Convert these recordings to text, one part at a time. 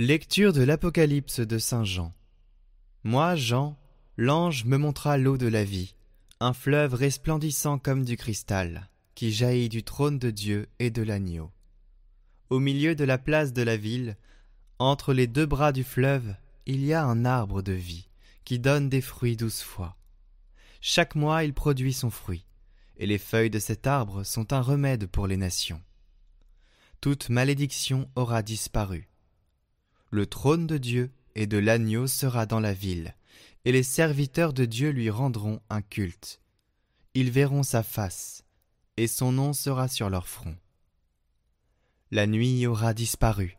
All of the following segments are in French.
Lecture de l'Apocalypse de Saint Jean. Moi, Jean, l'ange me montra l'eau de la vie, un fleuve resplendissant comme du cristal, qui jaillit du trône de Dieu et de l'agneau. Au milieu de la place de la ville, entre les deux bras du fleuve, il y a un arbre de vie, qui donne des fruits douze fois. Chaque mois il produit son fruit, et les feuilles de cet arbre sont un remède pour les nations. Toute malédiction aura disparu le trône de Dieu et de l'agneau sera dans la ville, et les serviteurs de Dieu lui rendront un culte. Ils verront sa face, et son nom sera sur leur front. La nuit aura disparu.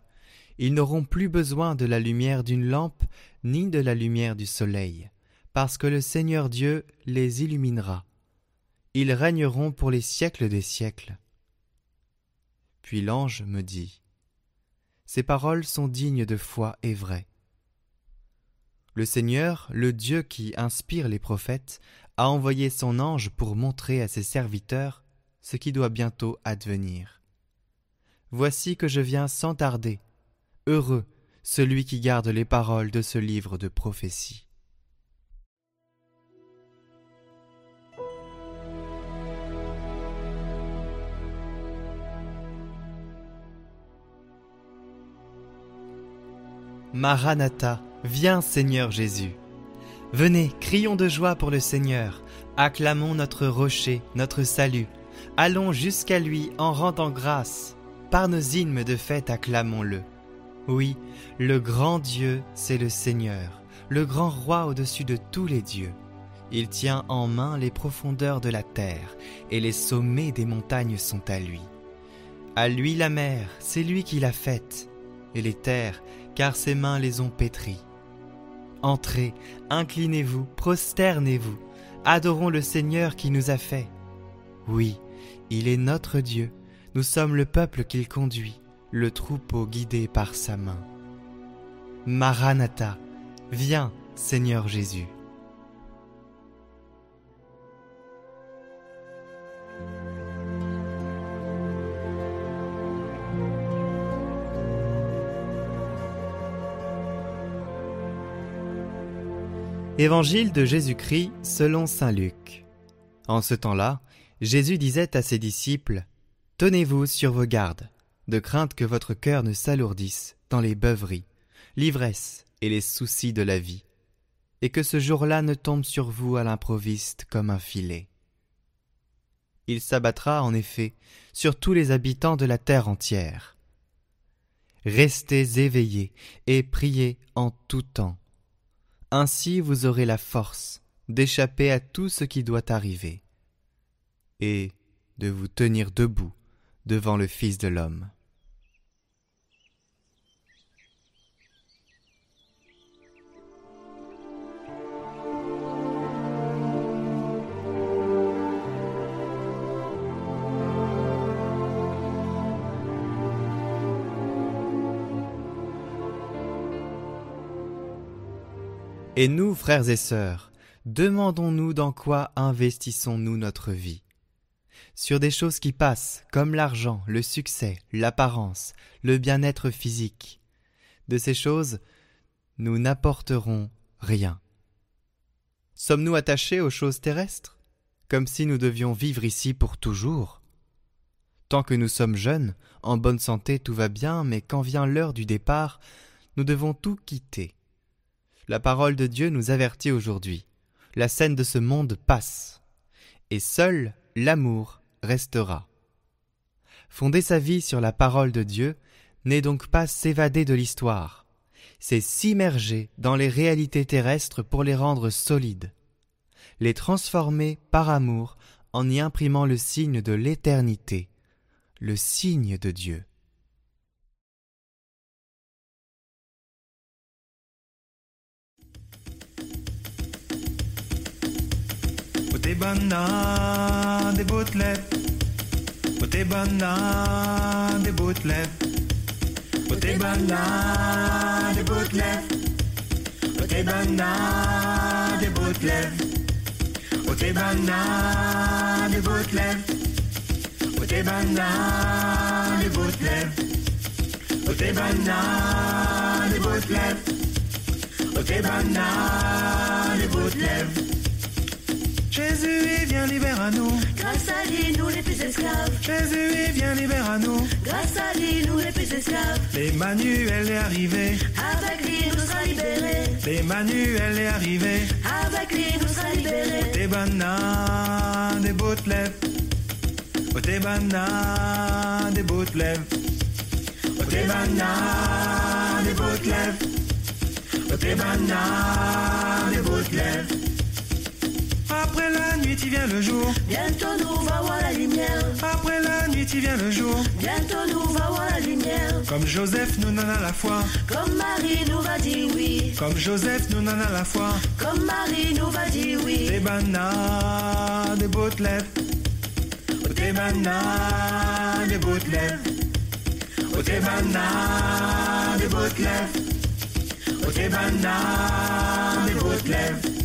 Ils n'auront plus besoin de la lumière d'une lampe ni de la lumière du soleil, parce que le Seigneur Dieu les illuminera. Ils régneront pour les siècles des siècles. Puis l'ange me dit, ces paroles sont dignes de foi et vraies. Le Seigneur, le Dieu qui inspire les prophètes, a envoyé son ange pour montrer à ses serviteurs ce qui doit bientôt advenir. Voici que je viens sans tarder. Heureux celui qui garde les paroles de ce livre de prophétie. Maranatha, viens Seigneur Jésus. Venez, crions de joie pour le Seigneur, acclamons notre rocher, notre salut, allons jusqu'à lui en rendant grâce, par nos hymnes de fête acclamons-le. Oui, le grand Dieu, c'est le Seigneur, le grand roi au-dessus de tous les dieux. Il tient en main les profondeurs de la terre, et les sommets des montagnes sont à lui. À lui la mer, c'est lui qui l'a faite, et les terres, car ses mains les ont pétries. Entrez, inclinez-vous, prosternez-vous, adorons le Seigneur qui nous a fait. Oui, il est notre Dieu, nous sommes le peuple qu'il conduit, le troupeau guidé par sa main. Maranatha, viens, Seigneur Jésus. Évangile de Jésus-Christ selon Saint Luc. En ce temps-là, Jésus disait à ses disciples Tenez-vous sur vos gardes, de crainte que votre cœur ne s'alourdisse dans les beuveries, l'ivresse et les soucis de la vie, et que ce jour-là ne tombe sur vous à l'improviste comme un filet. Il s'abattra en effet sur tous les habitants de la terre entière. Restez éveillés et priez en tout temps ainsi vous aurez la force d'échapper à tout ce qui doit arriver et de vous tenir debout devant le Fils de l'homme. Et nous, frères et sœurs, demandons-nous dans quoi investissons-nous notre vie Sur des choses qui passent, comme l'argent, le succès, l'apparence, le bien-être physique. De ces choses, nous n'apporterons rien. Sommes-nous attachés aux choses terrestres, comme si nous devions vivre ici pour toujours? Tant que nous sommes jeunes, en bonne santé, tout va bien, mais quand vient l'heure du départ, nous devons tout quitter la parole de Dieu nous avertit aujourd'hui. La scène de ce monde passe, et seul l'amour restera. Fonder sa vie sur la parole de Dieu n'est donc pas s'évader de l'histoire, c'est s'immerger dans les réalités terrestres pour les rendre solides, les transformer par amour en y imprimant le signe de l'éternité, le signe de Dieu. Otebana de Boutlet. Otebana de Boutlet. Otebana de Boutlet. Otebana de Boutlet. Otebana de Boutlet. Otebana de Boutlet. Oh tes bananes, des bottes lèvres. Oh tes bananes, des bottes lèvres. Jésus, il vient, libère à nous. Grâce à lui, nous les plus esclaves. Jésus, il vient, libère à nous. Grâce à lui, nous les plus esclaves. L'Emmanuel est arrivé. Avec lui, nous serons libérés. L'Emmanuel est arrivé. Avec lui, nous serons libérés. Tes bananes, des bottes lèvres. Oh tes bananes, des bottes lèvres. Oh tes bananes, des bottes lèvres. Oh bananes, des bottes lèvres. Après la nuit, il vient le jour. Bientôt, nous va voir la lumière. Après la nuit, il vient le jour. Bientôt, nous va voir la lumière. Comme Joseph nous donne à la foi. Comme Marie nous va dire oui. Comme Joseph nous donne à la foi. Comme Marie nous va dire oui. Des bananes, des bottes lèvres. Oh bananes, des lèvres. Oh bananes, des bottes lèvres. Oh tes bananes, des lèvres.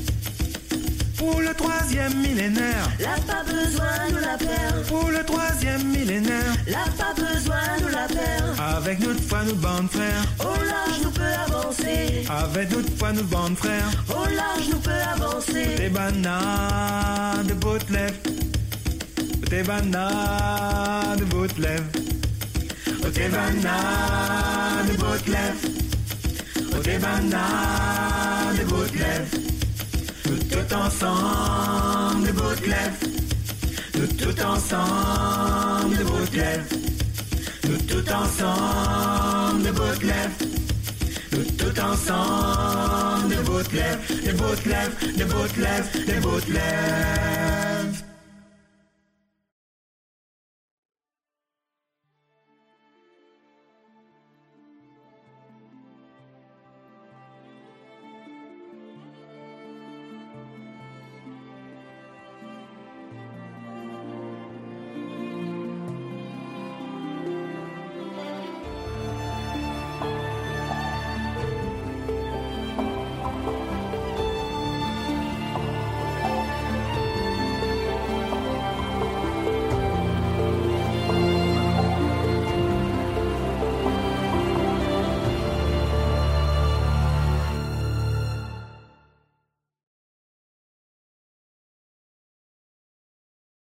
Pour le troisième millénaire. Là, pas besoin de la perdre. Pour le troisième millénaire. Là, pas besoin de la perdre. Avec notre foi, nous bande frères. Au large, nous peut avancer. Avec notre foi, nous bande frères. Au large, nous peut avancer. Des bananes, des bottes lèvres. Des bananes, des bottes lèvres. Oh, tes bananes, des bottes lèvres. Oh, tes bananes, des bottes lèvres. Tout ensemble, des bottes lèvres. Nous tout ensemble, des bottes lèvres. Nous tout ensemble, des bottes lèvres. Nous tout ensemble, des bottes lèvres, des bottes lèvres, des bottes lèvres, des bottes lèvres.